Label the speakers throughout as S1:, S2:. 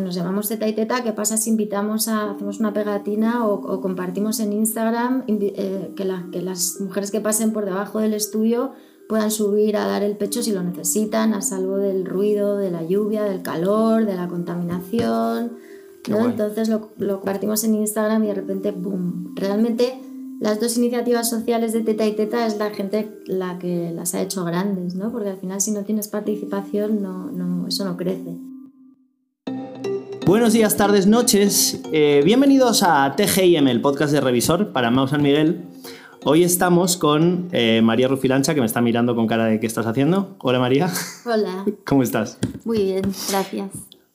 S1: nos llamamos Teta y Teta, ¿qué pasa si invitamos a, hacemos una pegatina o, compartimos en Instagram eh, que, que las mujeres que pasen por debajo del estudio puedan subir a dar el pecho si lo necesitan, a salvo del ruido, de la lluvia, del calor, de la contaminación. Entonces lo, lo compartimos en Instagram y de repente, ¡boom! Realmente las dos iniciativas sociales de Teta y Teta es la gente la que las ha hecho grandes, ¿no? Porque al final si no tienes participación, no, no, eso no crece.
S2: Buenos días, tardes, noches. Eh, bienvenidos a TGIM, el podcast de Revisor para Mau San Miguel. Hoy estamos con eh, María Rufilancha, que me está mirando con cara de ¿qué estás haciendo? Hola María.
S1: Hola.
S2: ¿Cómo estás?
S1: Muy bien, gracias.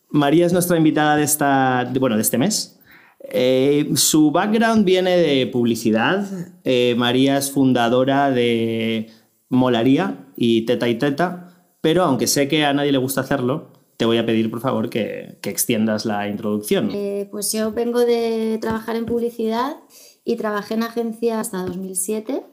S2: María es nuestra invitada de, esta, bueno, de este mes. Eh, su background viene de publicidad. Eh, María es fundadora de Molaría y Teta y Teta, pero aunque sé que a nadie le gusta hacerlo, te voy a pedir por favor que, extiendas la introducción.
S1: Eh, pues yo vengo de trabajar en publicidad y trabajé en agencia hasta 2007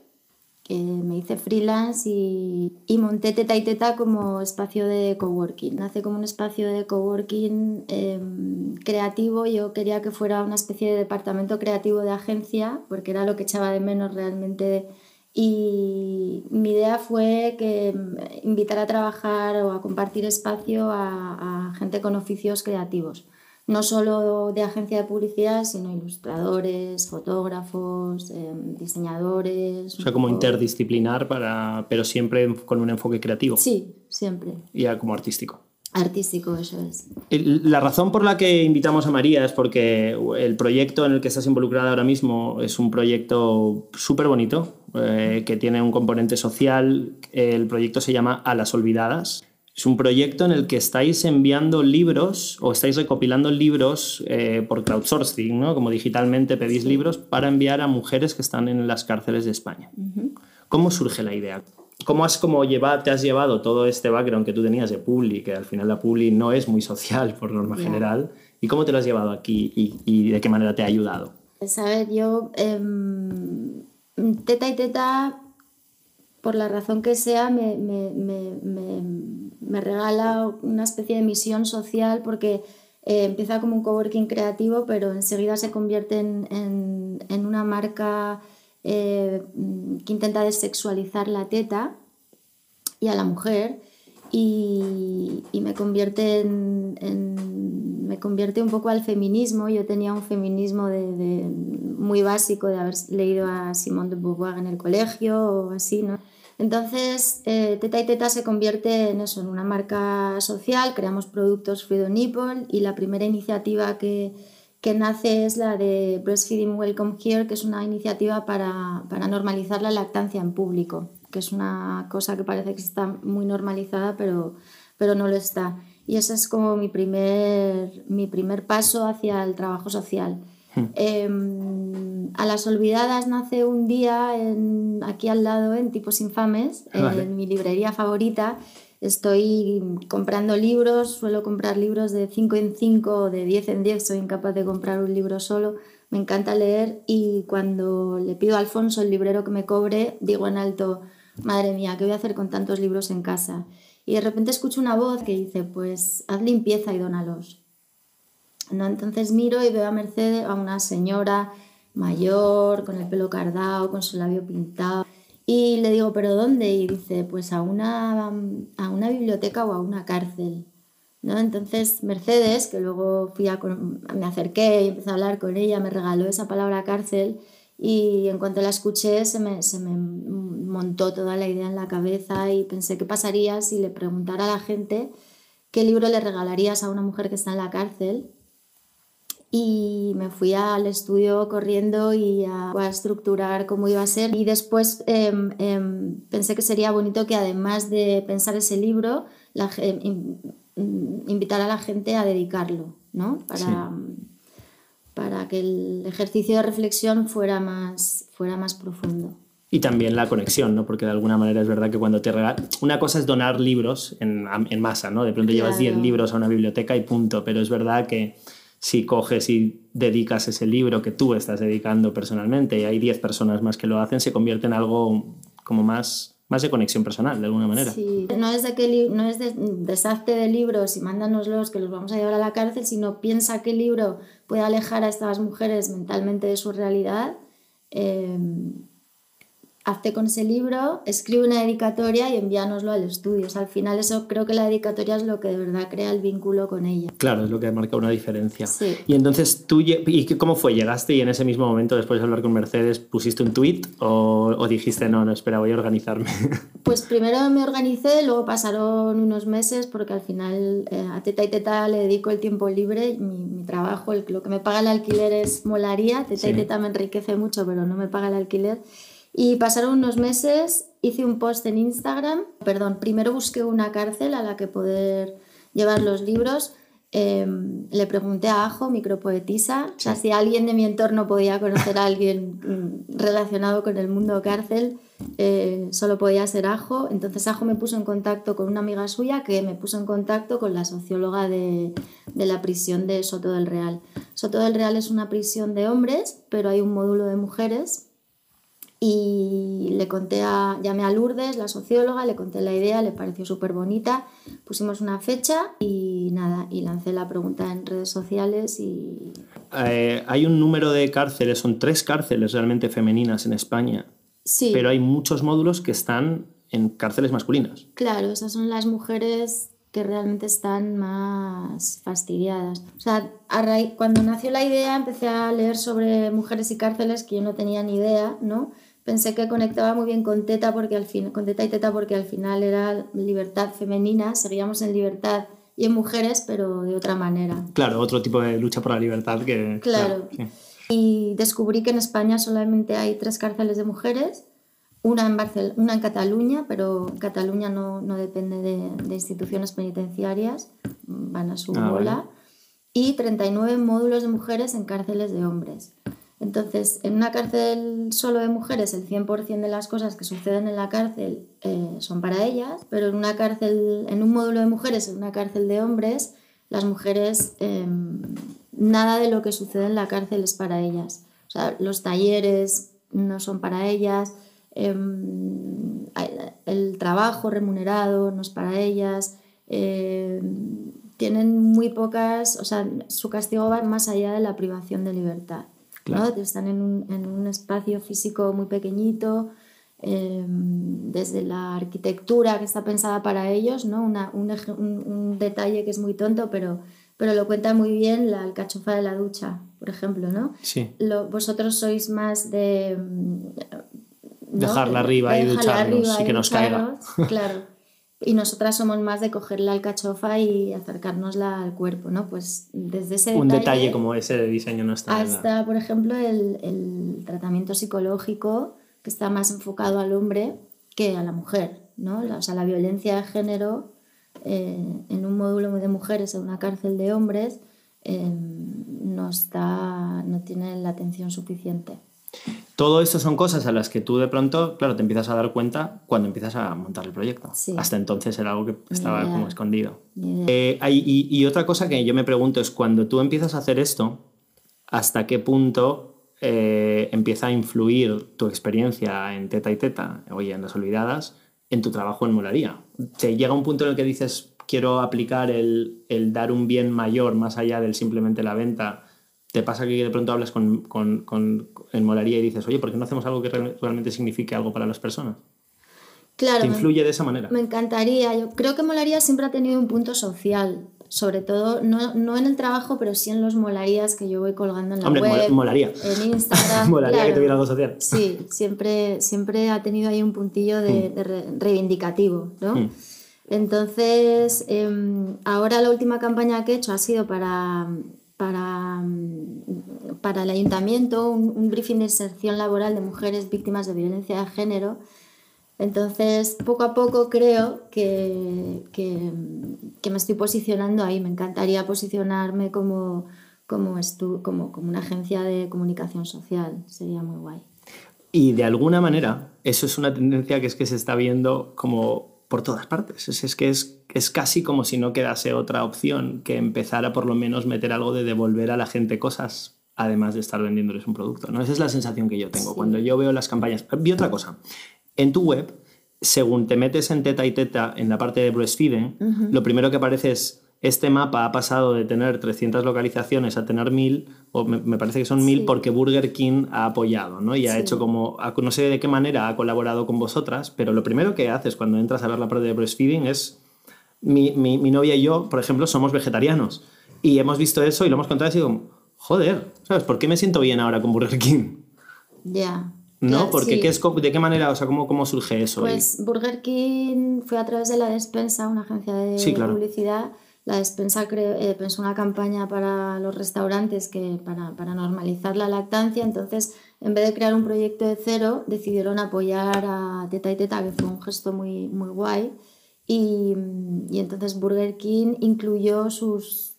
S1: que me hice freelance y, y, monté Teta y Teta como espacio de coworking. Nace como un espacio de coworking em, creativo. Yo quería que fuera una especie de departamento creativo de agencia, porque era lo que echaba de menos realmente. Y mi idea fue que em, invitar a trabajar o a compartir espacio a, a gente con oficios creativos no solo de agencia de publicidad, sino ilustradores, fotógrafos, em, diseñadores.
S2: O sea, como interdisciplinar, para, pero siempre con un enfoque creativo.
S1: Sí, siempre.
S2: Y como artístico.
S1: Artístico, eso es.
S2: La razón por la que invitamos a María es porque el proyecto en el que estás involucrada ahora mismo es un proyecto súper bonito, eh, que tiene un componente social. El proyecto se llama A las Olvidadas es un proyecto en el que estáis enviando libros o estáis recopilando libros eh, por crowdsourcing, ¿no? como digitalmente pedís libros para enviar a mujeres que están en las cárceles de España. ¿Cómo surge la idea? ¿Cómo has como te has llevado todo este background que tú tenías de Publi, que al final la Publi no es muy social por norma general, y cómo te lo has llevado aquí y, de qué manera te ha ayudado?
S1: Pues a ver, yo, em, teta y teta, por la razón que sea, me me regala una especie de misión social porque eh, empieza como un coworking creativo, pero enseguida se convierte en, una marca eh, que intenta desexualizar la teta y a la mujer y, me convierte en, me convierte un poco al feminismo. Yo tenía un feminismo de, muy básico de haber leído a Simone de Beauvoir en el colegio o así, ¿no? Entonces, eh, Teta y Teta se convierte en eso, en una marca social, creamos productos Freedom Nipple y la primera iniciativa que, que, nace es la de Breastfeeding Welcome Here, que es una iniciativa para, para, normalizar la lactancia en público, que es una cosa que parece que está muy normalizada, pero, pero no lo está. Y ese es como mi primer, mi primer paso hacia el trabajo social. Em, a las olvidadas nace un día en, aquí al lado en Tipos Infames, en mi librería favorita. Estoy comprando libros, suelo comprar libros de 5 en 5 de 10 en 10, soy incapaz de comprar un libro solo. Me encanta leer y cuando le pido a Alfonso, el librero que me cobre, digo en alto, madre mía, ¿qué voy a hacer con tantos libros en casa? Y de repente escucho una voz que dice, pues haz limpieza y dónalos. ¿no? Entonces miro y veo a Mercedes, a una señora mayor, con el pelo cardado, con su labio pintado. Y le digo, ¿pero dónde? Y dice, pues a una, a una biblioteca o a una cárcel. ¿no? Entonces Mercedes, que luego fui a, me acerqué y empecé a hablar con ella, me regaló esa palabra cárcel y en cuanto la escuché se me, se me montó toda la idea en la cabeza y pensé qué pasaría si le preguntara a la gente qué libro le regalarías a una mujer que está en la cárcel y me fui al estudio corriendo y a, estructurar cómo iba a ser y después em, em, pensé que sería bonito que además de pensar ese libro la, em, invitar a la gente a dedicarlo ¿no? para, para que el ejercicio de reflexión fuera más, fuera más profundo.
S2: Y también la conexión, ¿no? Porque de alguna manera es verdad que cuando te regalan... Una cosa es donar libros en, en masa, ¿no? De pronto llevas 10 libros a una biblioteca y punto. Pero es verdad que si coges y dedicas ese libro que tú estás dedicando personalmente y hay 10 personas más que lo hacen, se convierte en algo como más más de conexión personal, de alguna manera.
S1: Sí, no es de que no es de deshazte de libros y mándanoslos que los vamos a llevar a la cárcel, sino piensa qué libro puede alejar a estas mujeres mentalmente de su realidad. Eh, hazte con ese libro, escribe una dedicatoria y envíanoslo al estudio. al final eso creo que la dedicatoria es lo que de verdad crea el vínculo con ella.
S2: Claro, es lo que marca una diferencia. Sí. Y entonces tú, ¿y cómo fue? ¿Llegaste y en ese mismo momento, después de hablar con Mercedes, pusiste un tweet o, dijiste, no, no, espera, voy a organizarme?
S1: Pues primero me organicé, luego pasaron unos meses porque al final eh, a Teta y Teta le dedico el tiempo libre, mi, trabajo, lo que me paga el alquiler es molaría, Teta y Teta me enriquece mucho, pero no me paga el alquiler. Y pasaron unos meses, hice un post en Instagram, perdón, primero busqué una cárcel a la que poder llevar los libros. Em, le pregunté a Ajo, micropoetisa, si alguien de mi entorno podía conocer a alguien mm, relacionado con el mundo cárcel, eh, solo podía ser Ajo. Entonces Ajo me puso en contacto con una amiga suya que me puso en contacto con la socióloga de, de la prisión de Soto del Real. Soto del Real es una prisión de hombres, pero hay un módulo de mujeres y le conté a, llamé a Lourdes, la socióloga, le conté la idea, le pareció súper bonita, pusimos una fecha y nada, y lancé la pregunta en redes sociales y...
S2: Eh, hay un número de cárceles, son tres cárceles realmente femeninas en España, sí. pero hay muchos módulos que están en cárceles masculinas.
S1: Claro, esas son las mujeres que realmente están más fastidiadas. O sea, cuando nació la idea empecé a leer sobre mujeres y cárceles que yo no tenía ni idea, ¿no? Pensé que conectaba muy bien con Teta, porque al fin, con Teta y Teta porque al final era libertad femenina, seguíamos en libertad y en mujeres, pero de otra manera.
S2: Claro, otro tipo de lucha por la libertad que...
S1: Claro. Y descubrí que en España solamente hay tres cárceles de mujeres, una en, Barcel una en Cataluña, pero Cataluña no, no depende de, de, instituciones penitenciarias, van a su ah, bola, y 39 módulos de mujeres en cárceles de hombres. Entonces, en una cárcel solo de mujeres, el 100% de las cosas que suceden en la cárcel eh, son para ellas, pero en una cárcel, en un módulo de mujeres, en una cárcel de hombres, las mujeres, em, nada de lo que sucede en la cárcel es para ellas. O sea, los talleres no son para ellas, em, el trabajo remunerado no es para ellas, em, tienen muy pocas, o sea, su castigo va más allá de la privación de libertad. Están en un, en un, espacio físico muy pequeñito, em, desde la arquitectura que está pensada para ellos, ¿no? Una, un, un, detalle que es muy tonto, pero, pero lo cuenta muy bien la alcachofa de la ducha, por ejemplo, ¿no?
S2: Sí.
S1: Lo, vosotros sois más de...
S2: Dejarla arriba y ducharnos y que nos caiga.
S1: Claro y nosotras somos más de coger la alcachofa y acercárnosla al cuerpo, ¿no? Pues desde ese
S2: Un detalle, como ese de diseño no está.
S1: Hasta, por ejemplo, el, el, tratamiento psicológico que está más enfocado al hombre que a la mujer, ¿no? o sea, la violencia de género eh, en un módulo de mujeres en una cárcel de hombres eh, no, está, no tiene la atención suficiente.
S2: Todo esto son cosas a las que tú de pronto, claro, te empiezas a dar cuenta cuando empiezas a montar el proyecto. Hasta entonces era algo que estaba como escondido. Eh, y, otra cosa que yo me pregunto es, cuando tú empiezas a hacer esto, ¿hasta qué punto eh, empieza a influir tu experiencia en Teta y Teta, oye, en Las Olvidadas, en tu trabajo en Molaría? ¿Te llega un punto en el que dices, quiero aplicar el, el dar un bien mayor más allá del simplemente la venta? ¿Te pasa que de pronto hablas con, con, con, en Molaría y dices, oye, ¿por qué no hacemos algo que realmente signifique algo para las personas?
S1: Claro.
S2: ¿Te influye de esa manera?
S1: Me encantaría. Yo creo que Molaría siempre ha tenido un punto social. Sobre todo, no, no en el trabajo, pero sí en los molarías que yo voy colgando en la
S2: Hombre,
S1: web.
S2: molaría.
S1: En Instagram.
S2: molaría que tuviera algo social.
S1: Sí, siempre, siempre ha tenido ahí un puntillo de, mm. reivindicativo, ¿no? Mm. Entonces, em, ahora la última campaña que he hecho ha sido para para, mm, para el ayuntamiento un, briefing de inserción laboral de mujeres víctimas de violencia de género. Entonces, poco a poco creo que, que, me estoy posicionando ahí. Me encantaría posicionarme como, como, como, como una agencia de comunicación social. Sería muy guay.
S2: Y de alguna manera, eso es una tendencia que es que se está viendo como por todas partes. Es, que es, es casi como si no quedase otra opción que empezar a por lo menos meter algo de devolver a la gente cosas además de estar vendiéndoles un producto. ¿no? Esa es la sensación que yo tengo. Cuando yo veo las campañas... Vi otra cosa. En tu web según te metes en teta y teta en la parte de breastfeeding, lo primero que aparece es este mapa ha pasado de tener 300 localizaciones a tener 1000, o me, parece que son 1000 porque Burger King ha apoyado, ¿no? Y ha hecho como, no sé de qué manera ha colaborado con vosotras, pero lo primero que haces cuando entras a ver la parte de breastfeeding es, mi, mi, mi novia y yo, por ejemplo, somos vegetarianos. Y hemos visto eso y lo hemos contado y sido joder, ¿sabes? ¿Por qué me siento bien ahora con Burger King?
S1: Ya.
S2: ¿No? Porque ¿qué es, ¿de qué manera, o sea, cómo, cómo surge eso?
S1: Pues Burger King fue a través de La Despensa, una agencia de publicidad. La Despensa eh, pensó una campaña para los restaurantes que, para, para, normalizar la lactancia, entonces en vez de crear un proyecto de cero, decidieron apoyar a Teta y Teta, que fue un gesto muy, muy guay. Y, y, entonces Burger King incluyó sus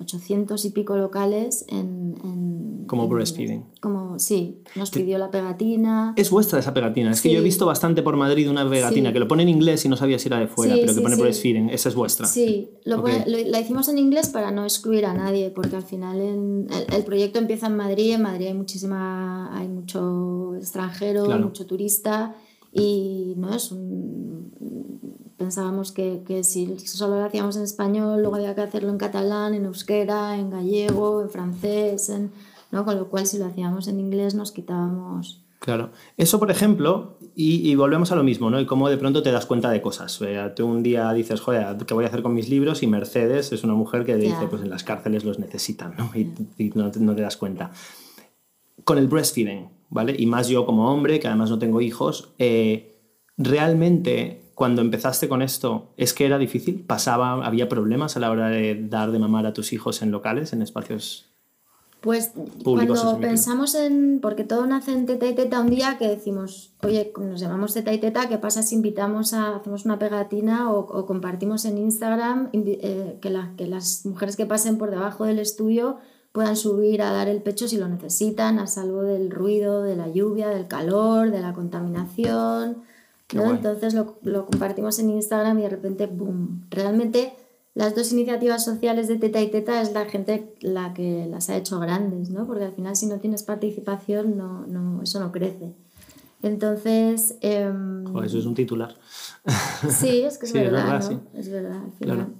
S1: 800 y pico locales en... en
S2: como breastfeeding.
S1: Como, sí, nos pidió la pegatina.
S2: Es vuestra esa pegatina. Es que yo he visto bastante por Madrid una pegatina que lo pone en inglés y no sabía si era de fuera, pero que pone breastfeeding. Esa es vuestra.
S1: Sí, lo la hicimos en inglés para no excluir a nadie, porque al final el, el, proyecto empieza en Madrid. En Madrid hay muchísima, hay mucho extranjero, mucho turista y no es un pensábamos que, que, si solo lo hacíamos en español, luego había que hacerlo en catalán, en euskera, en gallego, en francés, en, ¿no? con lo cual si lo hacíamos en inglés nos quitábamos...
S2: Claro, eso por ejemplo, y, y, volvemos a lo mismo, ¿no? Y cómo de pronto te das cuenta de cosas. tú un día dices, joder, ¿qué voy a hacer con mis libros? Y Mercedes es una mujer que dice, pues en las cárceles los necesitan, ¿no? Y, y no, no, te das cuenta. Con el breastfeeding, ¿vale? Y más yo como hombre, que además no tengo hijos, eh, realmente cuando empezaste con esto, ¿es que era difícil? ¿Pasaba, había problemas a la hora de dar de mamar a tus hijos en locales, en espacios
S1: pues cuando pensamos en, porque todo nace en teta y teta un día que decimos, oye, nos llamamos teta y teta, ¿qué pasa si invitamos a, hacemos una pegatina o, compartimos en Instagram eh, que, que las mujeres que pasen por debajo del estudio puedan subir a dar el pecho si lo necesitan, a salvo del ruido, de la lluvia, del calor, de la contaminación, entonces lo, lo, compartimos en Instagram y de repente, ¡boom! Realmente las dos iniciativas sociales de Teta y Teta es la gente la que las ha hecho grandes, ¿no? Porque al final si no tienes participación, no, no, eso no crece. Entonces... Eh,
S2: eso es un titular.
S1: Sí, es que es verdad, ¿no? Es verdad, al final.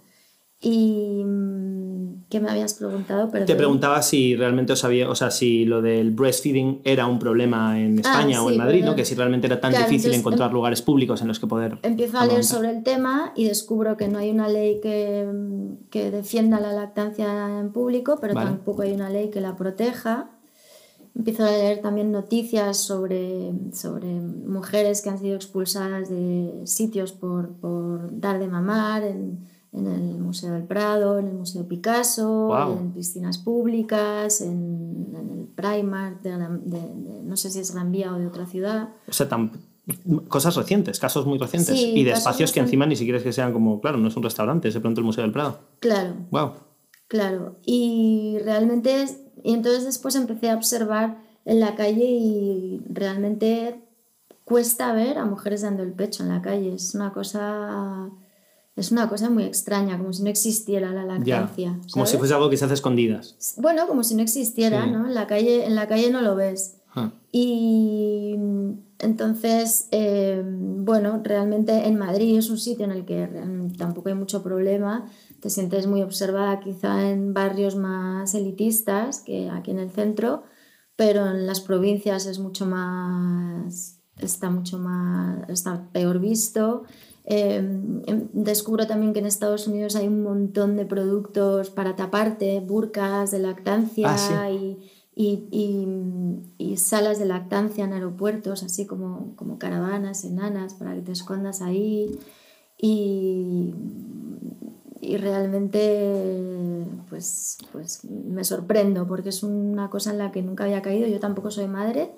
S1: Y mm, ¿qué me habías preguntado?
S2: Te preguntaba si realmente os había, o sea, si lo del breastfeeding era un problema en ah, España o en Madrid, ¿no? Que si realmente era tan difícil encontrar em lugares públicos en los que poder.
S1: Empiezo a leer sobre el tema y descubro que no hay una ley que, mm, que defienda la lactancia en público, pero tampoco hay una ley que la proteja. Empiezo a leer también noticias sobre, sobre mujeres que han sido expulsadas de sitios por, por dar de mamar. En, en el Museo del Prado, en el Museo Picasso, en piscinas públicas, en, el Primark, de, no sé si es Gran Vía o de otra ciudad.
S2: O sea, cosas recientes, casos muy recientes. y de espacios que encima ni siquiera es que sean como, claro, no es un restaurante, es de pronto el Museo del Prado.
S1: Claro.
S2: Wow.
S1: Claro. Y realmente, y entonces después empecé a observar en la calle y realmente cuesta ver a mujeres dando el pecho en la calle. Es una cosa es una cosa muy extraña, como si no existiera la lactancia.
S2: como si fuese algo que se hace escondidas.
S1: Bueno, como si no existiera, ¿no? En la, calle, en la calle no lo ves. Ah. Y entonces, eh, bueno, realmente en Madrid es un sitio en el que tampoco hay mucho problema. Te sientes muy observada quizá en barrios más elitistas que aquí en el centro, pero en las provincias es mucho más, está mucho más, está peor visto. Em, em, descubro también que en Estados Unidos hay un montón de productos para taparte, burcas de lactancia ah, y, y, salas de lactancia en aeropuertos, así como, como caravanas enanas para que te escondas ahí. Y, y realmente pues, pues me sorprendo porque es una cosa en la que nunca había caído. Yo tampoco soy madre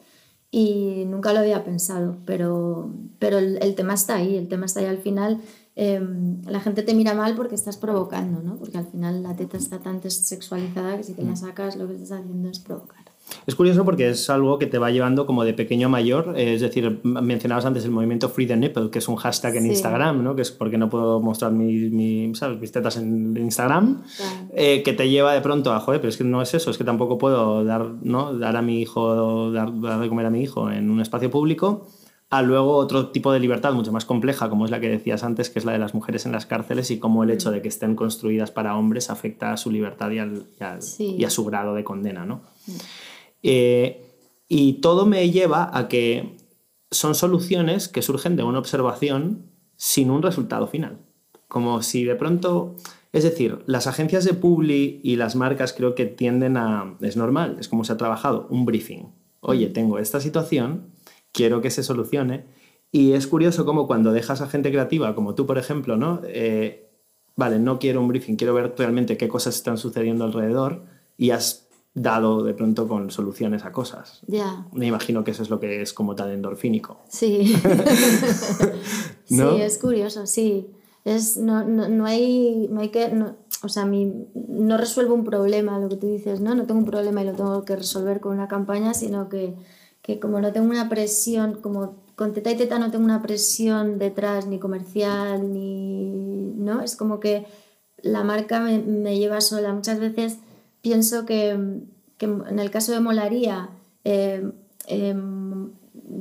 S1: y nunca lo había pensado, pero, pero el, tema está ahí, el tema está ahí al final. Em, la gente te mira mal porque estás provocando, ¿no? Porque al final la teta está tan sexualizada que si te la mm. sacas lo que estás haciendo es provocar.
S2: Es curioso porque es algo que te va llevando como de pequeño a mayor. Es decir, mencionabas antes el movimiento Free the Nipple, que es un hashtag en Instagram, ¿no? que es porque no puedo mostrar mi, mi, ¿sabes? mis tetas en Instagram, eh, que te lleva de pronto a, joder, pero es que no es eso, es que tampoco puedo dar, ¿no? dar a mi hijo, dar, dar de comer a mi hijo en un espacio público a luego otro tipo de libertad mucho más compleja, como es la que decías antes, que es la de las mujeres en las cárceles y cómo el hecho de que estén construidas para hombres afecta a su libertad y, al, y, a su grado de condena. ¿no? Eh, y todo me lleva a que son soluciones que surgen de una observación sin un resultado final. Como si de pronto... Es decir, las agencias de Publi y las marcas creo que tienden a... Es normal, es como se ha trabajado, un briefing. Oye, tengo esta situación, quiero que se solucione. Y es curioso cómo cuando dejas a gente creativa, como tú, por ejemplo, ¿no? Eh, vale, no quiero un briefing, quiero ver realmente qué cosas están sucediendo alrededor y has dado de pronto con soluciones a cosas.
S1: Ya.
S2: Me imagino que eso es lo que es como tan endorfínico.
S1: Sí. Sí, es curioso, sí. Es, no, no, no hay, no hay que... o sea, mi, no resuelvo un problema, lo que tú dices, ¿no? No tengo un problema y lo tengo que resolver con una campaña, sino que que como no tengo una presión, como con Teta y Teta no tengo una presión detrás ni comercial, ni... ¿no? Es como que la marca me, me lleva sola. Muchas veces pienso que, que en el caso de Molaría, eh, em,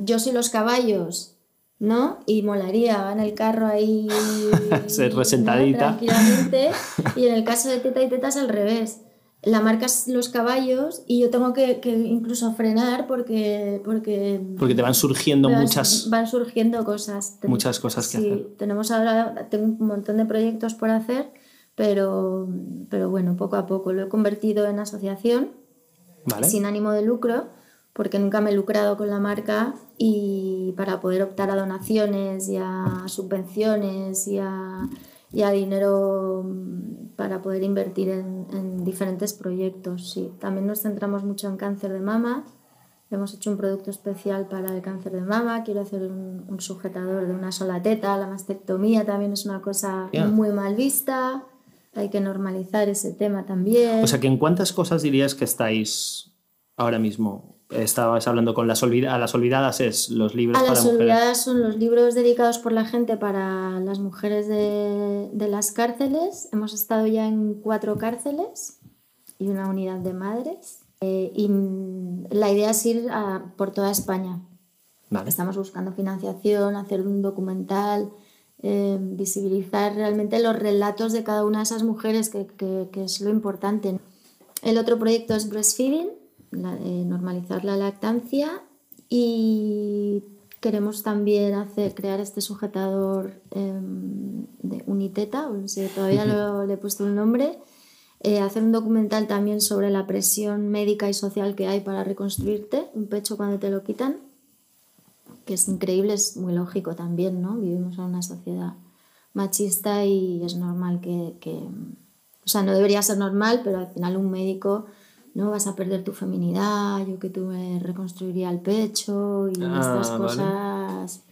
S1: yo soy los caballos, ¿no? Y Molaría va en el carro ahí...
S2: Resentadita.
S1: Tranquilamente. Y en el caso de Teta y Teta es al revés la marca los caballos y yo tengo que, incluso frenar porque, porque...
S2: Porque te van surgiendo muchas...
S1: Van surgiendo cosas.
S2: Muchas cosas que sí,
S1: tenemos ahora, tengo un montón de proyectos por hacer, pero, pero bueno, poco a poco. Lo he convertido en asociación sin ánimo de lucro porque nunca me he lucrado con la marca y para poder optar a donaciones y a subvenciones y a y a dinero mm, para poder invertir en, en, diferentes proyectos. Sí. También nos centramos mucho en cáncer de mama. Hemos hecho un producto especial para el cáncer de mama. Quiero hacer un, un sujetador de una sola teta. La mastectomía también es una cosa muy mal vista. Hay que normalizar ese tema también.
S2: O sea, que ¿en cuántas cosas dirías que estáis ahora mismo estabas hablando con las, a las olvidadas, es los libros
S1: a las olvidadas son los libros dedicados por la gente para las mujeres de, de, las cárceles. Hemos estado ya en cuatro cárceles y una unidad de madres. Eh, y la idea es ir a, por toda España. Estamos buscando financiación, hacer un documental, eh, visibilizar realmente los relatos de cada una de esas mujeres, que, que, que es lo importante. El otro proyecto es Breastfeeding, eh, normalizar la lactancia y queremos también hacer, crear este sujetador em, de Uniteta, no sé, todavía no le he puesto un nombre, eh, hacer un documental también sobre la presión médica y social que hay para reconstruirte un pecho cuando te lo quitan, que es increíble, es muy lógico también, ¿no? Vivimos en una sociedad machista y es normal que, que o sea, no debería ser normal, pero al final un médico no vas a perder tu feminidad, yo que tú me reconstruiría el pecho y ah, estas cosas.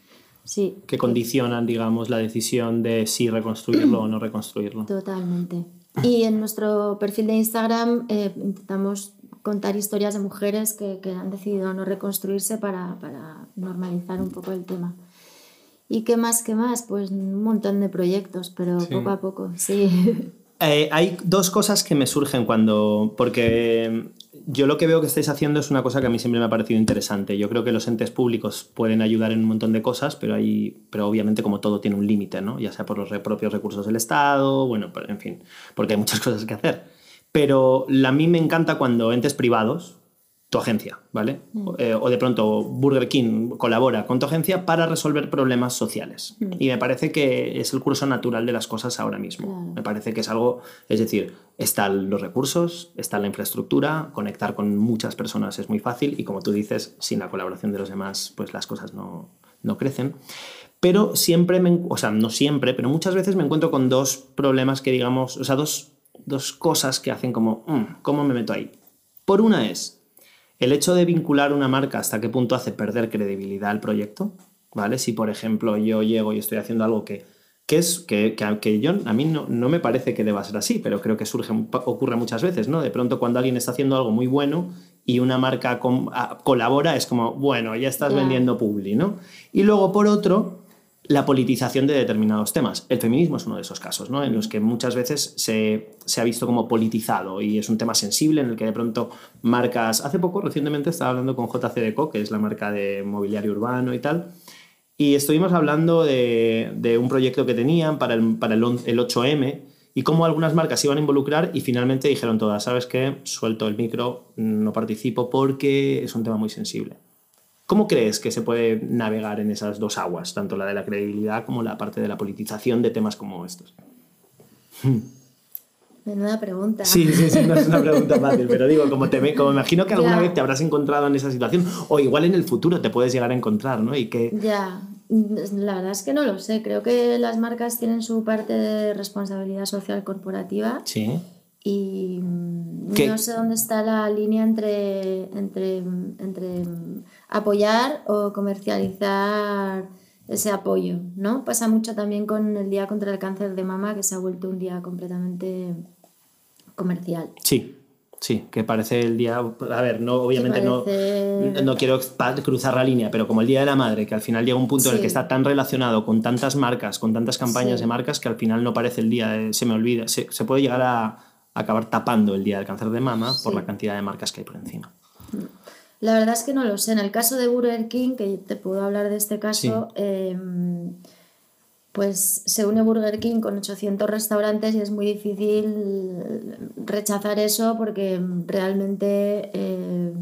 S1: Sí.
S2: Que condicionan, digamos, la decisión de si reconstruirlo o no reconstruirlo.
S1: Totalmente. Y en nuestro perfil de Instagram eh, intentamos contar historias de mujeres que, que han decidido no reconstruirse para, para, normalizar un poco el tema. ¿Y qué más, qué más? Pues un montón de proyectos, pero poco a poco, sí.
S2: Eh, hay dos cosas que me surgen cuando. Porque yo lo que veo que estáis haciendo es una cosa que a mí siempre me ha parecido interesante. Yo creo que los entes públicos pueden ayudar en un montón de cosas, pero, hay, pero obviamente, como todo, tiene un límite, ¿no? Ya sea por los propios recursos del Estado, bueno, en fin, porque hay muchas cosas que hacer. Pero a mí me encanta cuando entes privados, tu agencia, ¿vale? Mm. Eh, o de pronto Burger King colabora con tu agencia para resolver problemas sociales. Mm. Y me parece que es el curso natural de las cosas ahora mismo. Me parece que es algo, es decir, están los recursos, está la infraestructura, conectar con muchas personas es muy fácil y como tú dices, sin la colaboración de los demás, pues las cosas no, no crecen. Pero siempre, me, o sea, no siempre, pero muchas veces me encuentro con dos problemas que digamos, o sea, dos, dos cosas que hacen como, mm, ¿cómo me meto ahí? Por una es, el hecho de vincular una marca hasta qué punto hace perder credibilidad al proyecto, ¿vale? Si, por ejemplo, yo llego y estoy haciendo algo que, que es que, que, yo, a mí no, no, me parece que deba ser así, pero creo que surge, ocurre muchas veces, ¿no? De pronto cuando alguien está haciendo algo muy bueno y una marca colabora, es como, bueno, ya estás vendiendo publi, ¿no? Y luego, por otro, la politización de determinados temas. El feminismo es uno de esos casos, ¿no? en los que muchas veces se, se, ha visto como politizado y es un tema sensible en el que de pronto marcas... Hace poco, recientemente, estaba hablando con JCDeco, que es la marca de mobiliario urbano y tal, y estuvimos hablando de, de un proyecto que tenían para el, para el, el 8M y cómo algunas marcas se iban a involucrar y finalmente dijeron todas, ¿sabes qué? Suelto el micro, no participo porque es un tema muy sensible. ¿Cómo crees que se puede navegar en esas dos aguas, tanto la de la credibilidad como la parte de la politización de temas como estos?
S1: Menuda pregunta.
S2: Sí, sí, sí, no es una pregunta fácil, pero digo, como, te, como imagino que alguna
S1: Ya.
S2: vez te habrás encontrado en esa situación, o igual en el futuro te puedes llegar a encontrar, ¿no? Y que...
S1: Ya, la verdad es que no lo sé. Creo que las marcas tienen su parte de responsabilidad social corporativa
S2: Sí.
S1: Y
S2: ¿Qué?
S1: no sé dónde está la línea entre, entre, entre apoyar o comercializar ese apoyo, ¿no? Pasa mucho también con el Día contra el Cáncer de Mama, que se ha vuelto un día completamente comercial.
S2: Sí, sí, que parece el día. A ver, no, obviamente
S1: parece-
S2: no, no quiero cruzar la línea, pero como el Día de la Madre, que al final llega un punto en el que está tan relacionado con tantas marcas, con tantas campañas
S1: Sí.
S2: de marcas, que al final no parece el día, de- se me olvida. Se, se puede llegar a acabar tapando el Día del Cáncer de Mama por la cantidad de marcas que hay por encima.
S1: La verdad es que no lo sé. En el caso de Burger King, que te puedo hablar de este caso, eh, pues se une Burger King con 800 restaurantes y es muy difícil rechazar eso porque realmente eh,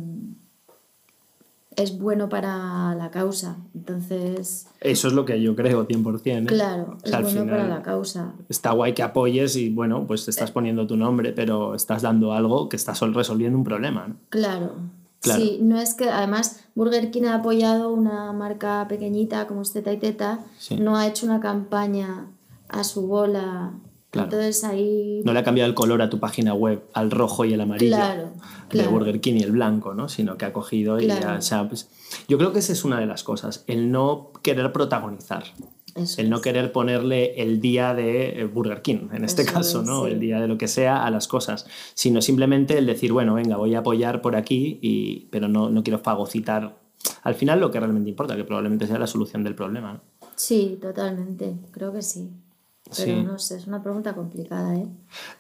S1: es bueno para la causa. Entonces,
S2: Eso es lo que yo creo, 100%. ¿eh?
S1: claro,
S2: O
S1: es
S2: al
S1: bueno
S2: final-
S1: para la causa.
S2: está guay que apoyes y bueno, pues te estás poniendo tu nombre, pero estás dando algo que estás sol- resolviendo un problema. ¿no?
S1: Claro.
S2: Claro.
S1: Sí, no es que además Burger King ha apoyado una marca pequeñita como es Teta y Teta,
S2: Sí.
S1: no ha hecho una campaña a su bola.
S2: Claro.
S1: Entonces ahí
S2: No le ha cambiado el color a tu página web al rojo y el amarillo
S1: Claro,
S2: de. Burger King y el blanco, ¿no? Sino que ha cogido y
S1: Claro.
S2: ya, o sea, pues, yo creo que esa es una de las cosas, el no querer protagonizar.
S1: Eso
S2: el no
S1: es.
S2: querer ponerle el día de eh, Burger King, en este
S1: Eso
S2: caso,
S1: es,
S2: ¿no?
S1: sí.
S2: El día de lo que sea a las cosas, sino simplemente el decir, bueno, venga, voy a apoyar por aquí, y, pero no, no quiero fagocitar al final lo que realmente importa, que probablemente sea la solución del problema. ¿no?
S1: Sí, totalmente, creo que sí. Pero
S2: Sí.
S1: no sé, es una pregunta complicada, ¿eh?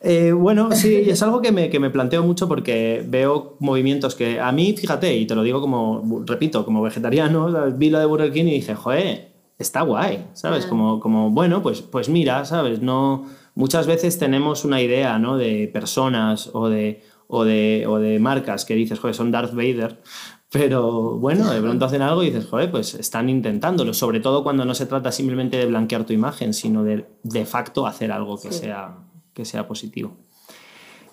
S2: Eh, bueno, sí, es algo que me, que me planteo mucho porque veo movimientos que a mí, fíjate, y te lo digo como, repito, como vegetariano, ¿sabes? vi lo de Burger King y dije, joder, está guay, ¿sabes?
S1: Claro.
S2: Como, como, bueno, pues, pues mira, ¿sabes? No, muchas veces tenemos una idea, ¿no? De personas o de, o de, o de marcas que dices, joder, son Darth Vader. Pero bueno, de pronto hacen algo y dices, joder, pues están intentándolo, sobre todo cuando no se trata simplemente de blanquear tu imagen, sino de de facto hacer algo que,
S1: Sí.
S2: sea, que sea positivo.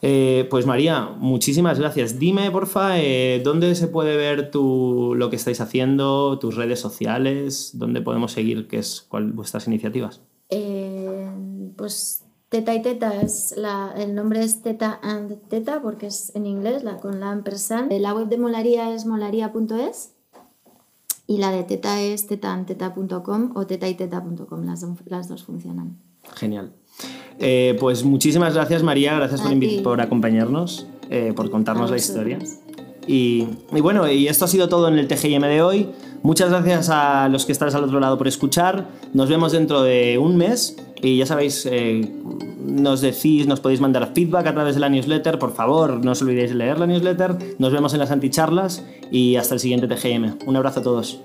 S2: Eh, pues María, muchísimas gracias. Dime, porfa, eh, ¿dónde se puede ver tu, lo que estáis haciendo, tus redes sociales? ¿Dónde podemos seguir qué es, cuál, vuestras iniciativas?
S1: Eh, pues Teta y Teta es la, el nombre es Teta and Teta porque es en inglés, la, con la ampersand. Eh, La web de Molaría es molaría.es y la de Teta es tetaandteta.com o tetayteta.com, las, do- las dos funcionan.
S2: Genial. Eh, pues muchísimas gracias, María. Gracias por, por acompañarnos, eh, por contarnos la historia. Y, bueno, y esto ha sido todo en el TGIM de hoy. Muchas gracias a los que estáis al otro lado por escuchar. Nos vemos dentro de un mes. Y ya sabéis, eh, nos decís, nos podéis mandar feedback a través de la newsletter. Por favor, no os olvidéis de leer la newsletter. Nos vemos en las anticharlas y hasta el siguiente TGM. Un abrazo a todos.